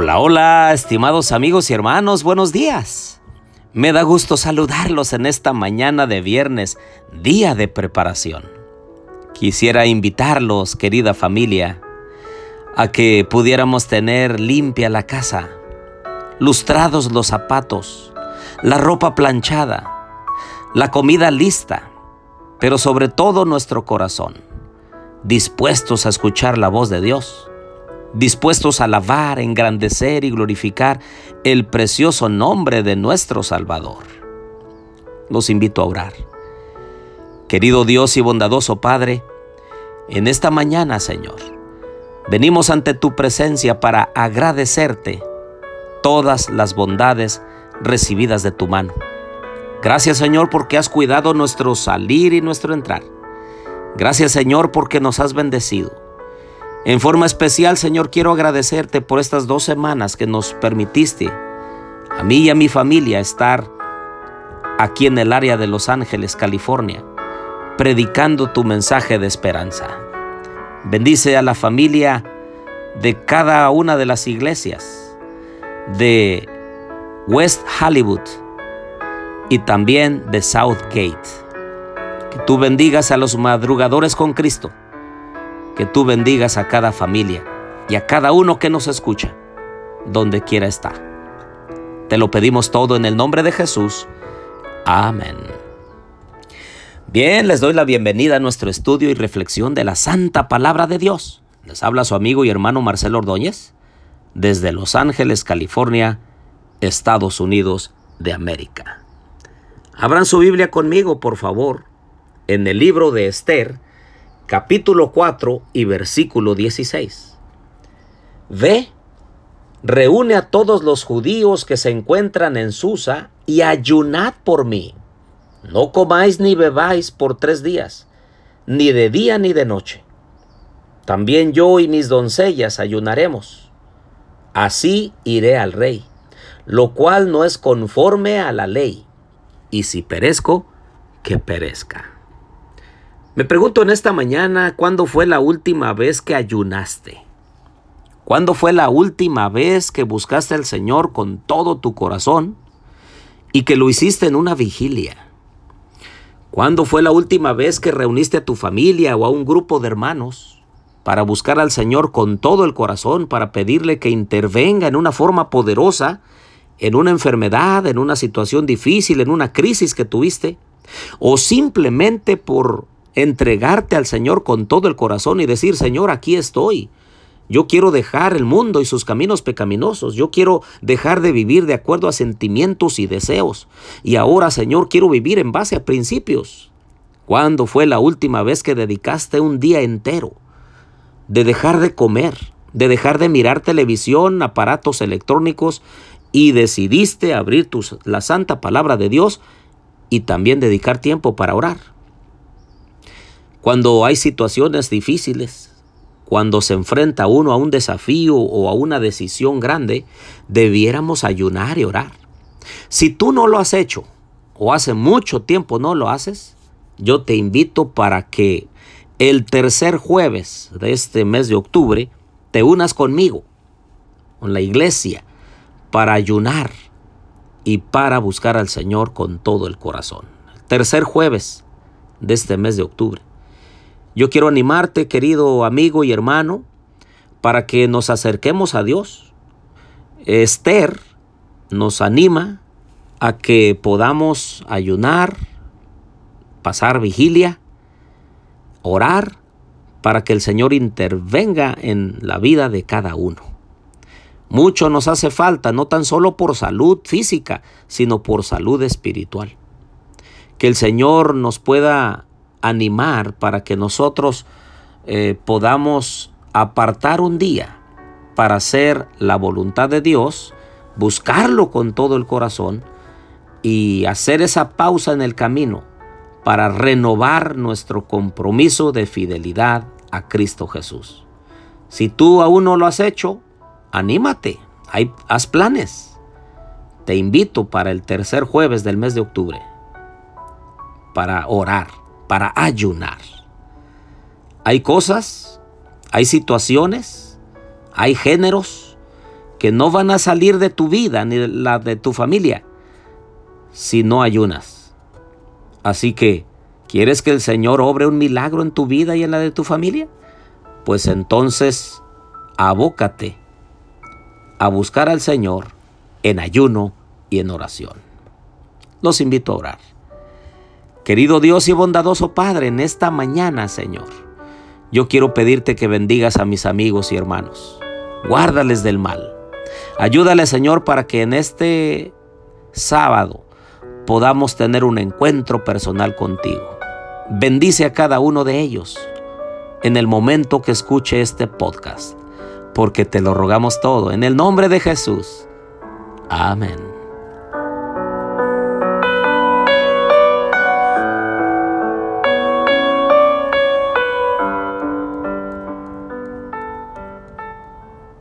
Hola, hola, estimados amigos y hermanos, buenos días. Me da gusto saludarlos en esta mañana de viernes, día de preparación. Quisiera invitarlos, querida familia, a que pudiéramos tener limpia la casa, lustrados los zapatos, la ropa planchada, la comida lista, pero sobre todo nuestro corazón, dispuestos a escuchar la voz de Dios, dispuestos a alabar, engrandecer y glorificar el precioso nombre de nuestro Salvador. Los invito a orar. Querido Dios y bondadoso Padre, en esta mañana, Señor, venimos ante tu presencia para agradecerte todas las bondades recibidas de tu mano. Gracias Señor porque has cuidado nuestro salir y nuestro entrar. Gracias Señor porque nos has bendecido. En forma especial Señor quiero agradecerte por estas dos semanas que nos permitiste a mí y a mi familia estar aquí en el área de Los Ángeles, California, predicando tu mensaje de esperanza. Bendice a la familia de cada una de las iglesias de West Hollywood, y también de Southgate. Que tú bendigas a los madrugadores con Cristo. Que tú bendigas a cada familia y a cada uno que nos escucha, donde quiera estar. Te lo pedimos todo en el nombre de Jesús. Amén. Bien, les doy la bienvenida a nuestro estudio y reflexión de la Santa Palabra de Dios. Les habla su amigo y hermano Marcelo Ordóñez desde Los Ángeles, California, Estados Unidos de América. Abran su Biblia conmigo, por favor, en el libro de Esther, capítulo 4 y versículo 16. Ve, reúne a todos los judíos que se encuentran en Susa y ayunad por mí. No comáis ni bebáis por tres días, ni de día ni de noche. También yo y mis doncellas ayunaremos. Así iré al rey, lo cual no es conforme a la ley y si perezco, que perezca. Me pregunto en esta mañana, ¿cuándo fue la última vez que ayunaste? ¿Cuándo fue la última vez que buscaste al Señor con todo tu corazón y que lo hiciste en una vigilia? ¿Cuándo fue la última vez que reuniste a tu familia o a un grupo de hermanos para buscar al Señor con todo el corazón, para pedirle que intervenga en una forma poderosa en una enfermedad, en una situación difícil, en una crisis que tuviste, o simplemente por entregarte al Señor con todo el corazón y decir, Señor, aquí estoy. Yo quiero dejar el mundo y sus caminos pecaminosos. Yo quiero dejar de vivir de acuerdo a sentimientos y deseos. Y ahora, Señor, quiero vivir en base a principios. ¿Cuándo fue la última vez que dedicaste un día entero de dejar de comer, de dejar de mirar televisión, aparatos electrónicos y decidiste abrir la santa palabra de Dios y también dedicar tiempo para orar. Cuando hay situaciones difíciles, cuando se enfrenta uno a un desafío o a una decisión grande, debiéramos ayunar y orar. Si tú no lo has hecho o hace mucho tiempo no lo haces, yo te invito para que el tercer jueves de este mes de octubre te unas conmigo, con la iglesia, para ayunar y para buscar al Señor con todo el corazón. tercer jueves de este mes de octubre. Yo quiero animarte, querido amigo y hermano, para que nos acerquemos a Dios. Esther nos anima a que podamos ayunar, pasar vigilia, orar, para que el Señor intervenga en la vida de cada uno. Mucho nos hace falta, no tan solo por salud física, sino por salud espiritual. Que el Señor nos pueda animar para que nosotros eh, podamos apartar un día para hacer la voluntad de Dios, buscarlo con todo el corazón y hacer esa pausa en el camino para renovar nuestro compromiso de fidelidad a Cristo Jesús. Si tú aún no lo has hecho, anímate, haz planes. Te invito para el tercer jueves del mes de octubre para orar, para ayunar. Hay cosas, hay situaciones, hay géneros que no van a salir de tu vida ni de la de tu familia si no ayunas. Así que, ¿quieres que el Señor obre un milagro en tu vida y en la de tu familia? Pues entonces, abócate a buscar al Señor en ayuno y en oración. Los invito a orar. Querido Dios y bondadoso Padre, en esta mañana, Señor, yo quiero pedirte que bendigas a mis amigos y hermanos. Guárdales del mal. Ayúdale, Señor, para que en este sábado podamos tener un encuentro personal contigo. Bendice a cada uno de ellos en el momento que escuche este podcast, porque te lo rogamos todo en el nombre de Jesús. Amén.